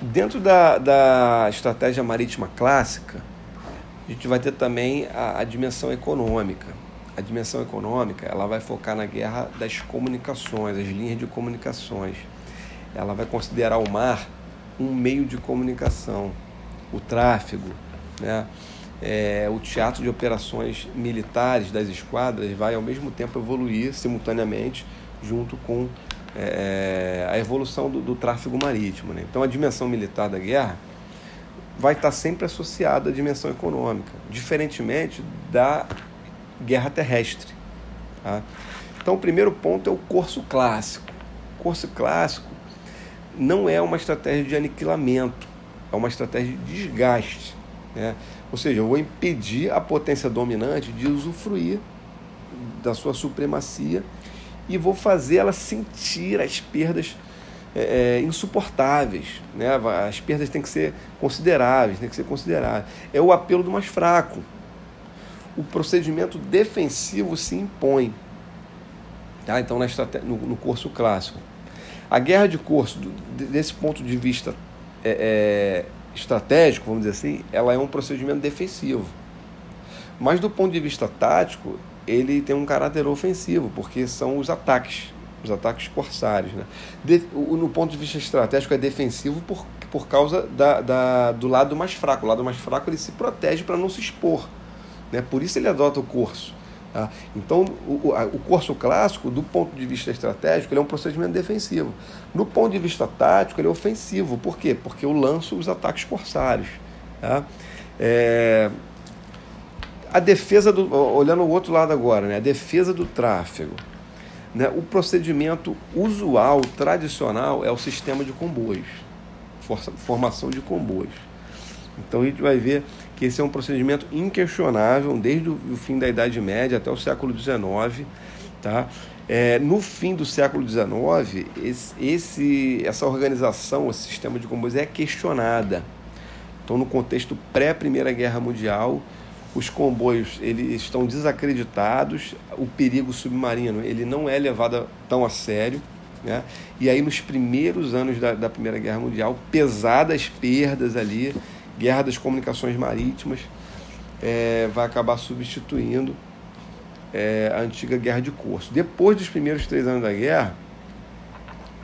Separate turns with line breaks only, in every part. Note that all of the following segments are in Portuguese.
Dentro da, da estratégia marítima clássica, a gente vai ter também a, a dimensão econômica. A dimensão econômica ela vai focar na guerra das comunicações, as linhas de comunicações. Ela vai considerar o mar um meio de comunicação, o tráfego, né? É, o teatro de operações militares das esquadras vai ao mesmo tempo evoluir simultaneamente junto com é, a evolução do, do tráfego marítimo. Né? Então a dimensão militar da guerra vai estar sempre associada à dimensão econômica, diferentemente da guerra terrestre. Tá? Então o primeiro ponto é o curso clássico. O curso clássico não é uma estratégia de aniquilamento, é uma estratégia de desgaste. Né? Ou seja, eu vou impedir a potência dominante de usufruir da sua supremacia e vou fazer ela sentir as perdas é, é, insuportáveis. Né? As perdas têm que ser consideráveis, têm que ser consideráveis. É o apelo do mais fraco. O procedimento defensivo se impõe. Tá? Então, na no, no curso clássico. A guerra de curso, desse ponto de vista é, é, estratégico, vamos dizer assim, ela é um procedimento defensivo. Mas do ponto de vista tático, ele tem um caráter ofensivo, porque são os ataques, os ataques corsários. Né? De, no ponto de vista estratégico, é defensivo por, por causa da, da, do lado mais fraco. O lado mais fraco ele se protege para não se expor. Né? Por isso ele adota o curso. Tá? Então, o, o curso clássico, do ponto de vista estratégico, ele é um procedimento defensivo. No ponto de vista tático, ele é ofensivo. Por quê? Porque eu lanço os ataques corsários. Tá? É, a defesa do. Olhando o outro lado agora, né? a defesa do tráfego. Né? O procedimento usual, tradicional, é o sistema de comboios formação de comboios. Então a gente vai ver que esse é um procedimento inquestionável desde o fim da Idade Média até o século XIX. Tá? É, no fim do século XIX, esse, esse, essa organização, esse sistema de comboios é questionada. Então, no contexto pré-Primeira Guerra Mundial, os comboios eles estão desacreditados, o perigo submarino ele não é levado tão a sério. Né? E aí, nos primeiros anos da, da Primeira Guerra Mundial, pesadas perdas ali, guerra das comunicações marítimas, é, vai acabar substituindo é, a antiga guerra de curso. Depois dos primeiros três anos da guerra,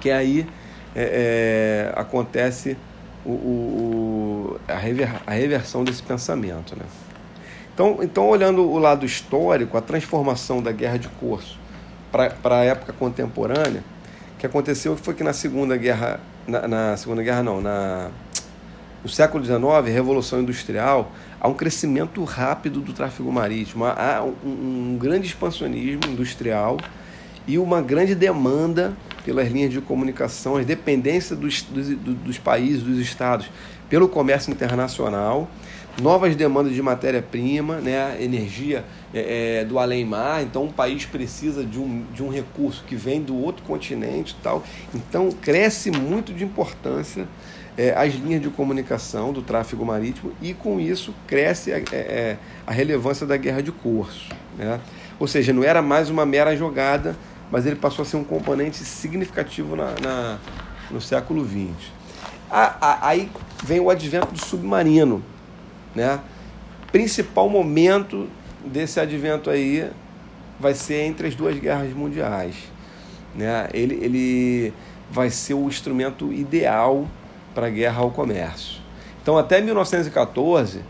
que aí é, é acontece o, o, a, rever, a reversão desse pensamento. Né? Então, então, olhando o lado histórico, a transformação da guerra de curso para a época contemporânea, o que aconteceu foi que na Segunda Guerra, na, na Segunda Guerra não, na, no século XIX, Revolução Industrial, há um crescimento rápido do tráfego marítimo, há um, um grande expansionismo industrial e uma grande demanda pelas linhas de comunicação, as dependências dos, dos, dos países, dos estados, pelo comércio internacional novas demandas de matéria-prima, né, energia é, é, do além-mar, então o país precisa de um, de um recurso que vem do outro continente tal. Então cresce muito de importância é, as linhas de comunicação do tráfego marítimo e com isso cresce a, é, é, a relevância da guerra de curso. Né? Ou seja, não era mais uma mera jogada, mas ele passou a ser um componente significativo na, na no século XX. aí vem o advento do submarino, né? Principal momento desse advento aí vai ser entre as duas guerras mundiais. Né? Ele, ele vai ser o instrumento ideal para a guerra ao comércio. Então, até 1914,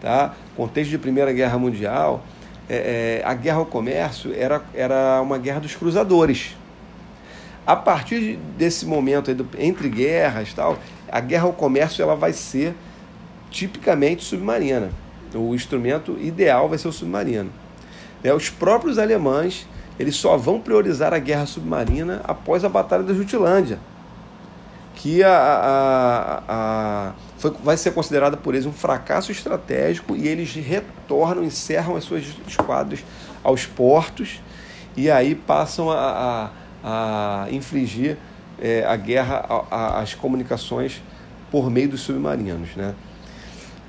tá? contexto de Primeira Guerra Mundial, é, é, a guerra ao comércio era, era uma guerra dos cruzadores. A partir desse momento, entre guerras, tal, a guerra ao comércio ela vai ser tipicamente submarina. O instrumento ideal vai ser o submarino. É, os próprios alemães eles só vão priorizar a guerra submarina após a Batalha da Jutlândia, que a, a, a, foi, vai ser considerada por eles um fracasso estratégico e eles retornam, encerram as suas esquadras aos portos e aí passam a, a, a infligir é, a guerra às comunicações por meio dos submarinos. Né?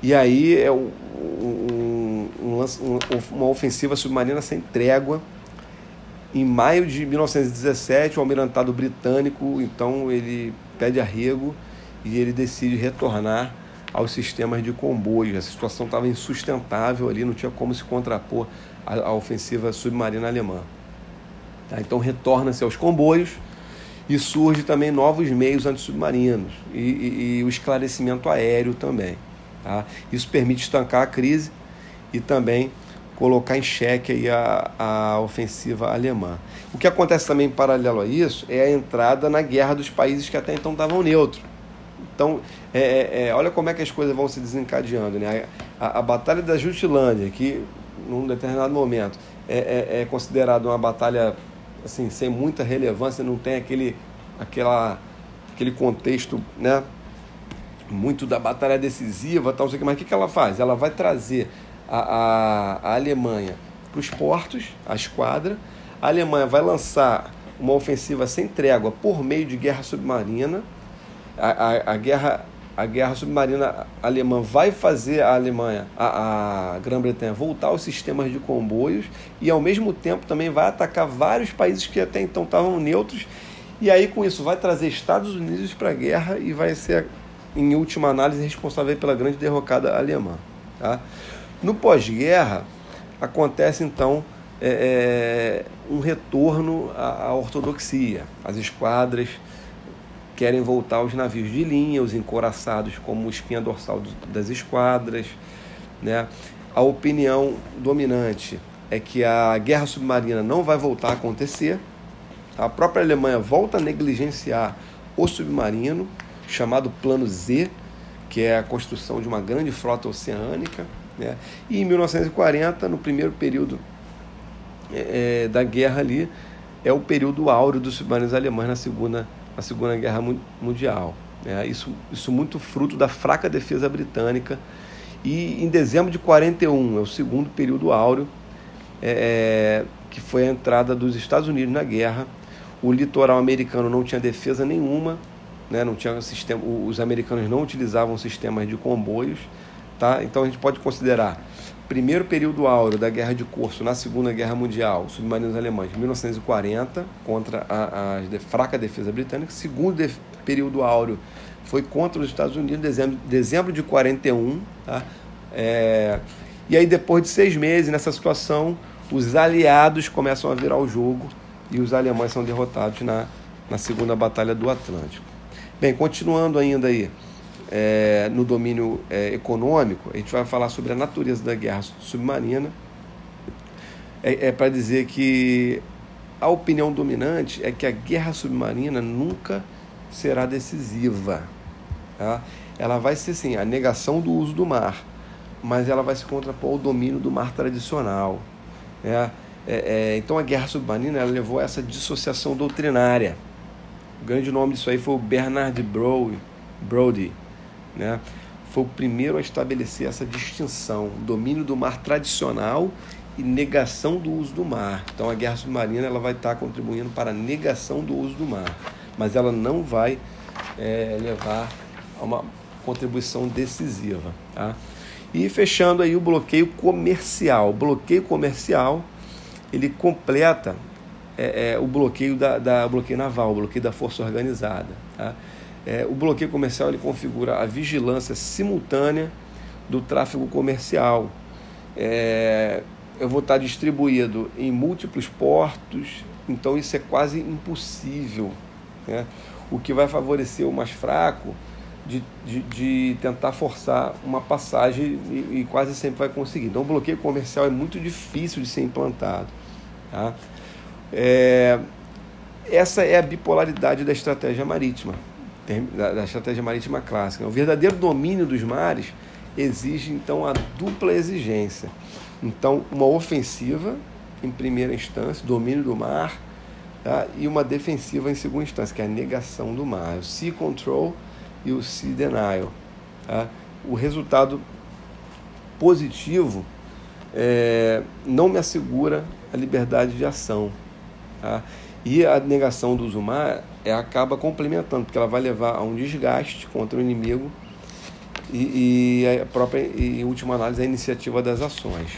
E aí é um, um, um, uma ofensiva submarina sem trégua. Em maio de 1917, o almirantado britânico, então, ele pede arrego e ele decide retornar aos sistemas de comboios. A situação estava insustentável ali, não tinha como se contrapor à, à ofensiva submarina alemã. Tá? Então retorna-se aos comboios e surge também novos meios antissubmarinos e, e, e o esclarecimento aéreo também. Tá? Isso permite estancar a crise e também colocar em xeque a, a ofensiva alemã. O que acontece também paralelo a isso é a entrada na guerra dos países que até então estavam neutros. Então, é, é, é, olha como é que as coisas vão se desencadeando. Né? A, a Batalha da Jutilândia, que num determinado momento é, é, é considerada uma batalha assim, sem muita relevância, não tem aquele, aquela, aquele contexto né, muito da batalha decisiva, tal, sei que, mas o que, que ela faz? Ela vai trazer a, a, a Alemanha para os portos, a esquadra. A Alemanha vai lançar uma ofensiva sem trégua por meio de guerra submarina. A, a, a guerra a guerra submarina alemã vai fazer a Alemanha, a, a Grã-Bretanha, voltar aos sistemas de comboios e, ao mesmo tempo, também vai atacar vários países que até então estavam neutros. E aí, com isso, vai trazer Estados Unidos para a guerra e vai ser, em última análise, responsável pela grande derrocada alemã. Tá? No pós-guerra, acontece então é, é, um retorno à, à, ortodoxia. As esquadras querem voltar aos navios de linha, os encoraçados como espinha dorsal das esquadras. Né? A opinião dominante é que a guerra submarina não vai voltar a acontecer. A própria Alemanha volta a negligenciar o submarino, chamado Plano Z, que é a construção de uma grande frota oceânica. Né? E em 1940, no primeiro período é, é, da guerra ali, é o período áureo dos submarinos alemães na Segunda, na segunda Guerra Mundial. Né? Isso, isso muito fruto da fraca defesa britânica. E em dezembro de 41, é o segundo período áureo, é, é, que foi a entrada dos Estados Unidos na guerra. O litoral americano não tinha defesa nenhuma, né? não tinha sistema, os americanos não utilizavam sistemas de comboios. Tá? Então a gente pode considerar primeiro período áureo da Guerra de Curso na Segunda Guerra Mundial, submarinos alemães, 1940, contra a, a fraca defesa britânica. Segundo de, período áureo foi contra os Estados Unidos, dezembro, dezembro de 41. Tá? É, e aí, depois de seis meses nessa situação, os aliados começam a virar o jogo e os alemães são derrotados na, na Segunda Batalha do Atlântico. Bem, continuando ainda aí é, no domínio é, econômico, a gente vai falar sobre a natureza da guerra submarina. É, é para dizer que a opinião dominante é que a guerra submarina nunca será decisiva. Tá? Ela vai ser sim a negação do uso do mar, mas ela vai se contrapor ao domínio do mar tradicional. Né? É, é, então a guerra submarina levou a essa dissociação doutrinária. O grande nome disso aí foi o Bernard Brody, né, foi o primeiro a estabelecer essa distinção, domínio do mar tradicional e negação do uso do mar. Então a guerra submarina ela vai estar contribuindo para a negação do uso do mar, mas ela não vai é, levar a uma contribuição decisiva. Tá? E fechando aí o bloqueio comercial. O bloqueio comercial ele completa é, é, o bloqueio da, da bloqueio naval, o bloqueio da força organizada. Tá? É, o bloqueio comercial ele configura a vigilância simultânea do tráfego comercial. É, eu vou estar distribuído em múltiplos portos, então isso é quase impossível. Né? O que vai favorecer o mais fraco de, de, de tentar forçar uma passagem e, e, quase sempre vai conseguir. Então, o bloqueio comercial é muito difícil de ser implantado. Tá? É, essa é a bipolaridade da estratégia marítima da, estratégia marítima clássica. O verdadeiro domínio dos mares exige então a dupla exigência. Então, uma ofensiva em primeira instância, domínio do mar, tá? e uma defensiva em segunda instância, que é a negação do mar, o sea control e o sea denial. Tá? O resultado positivo é, não me assegura a liberdade de ação. Tá? E a negação do uso mar é, acaba complementando, porque ela vai levar a um desgaste contra o inimigo e, e a própria, e, última análise, a iniciativa das ações.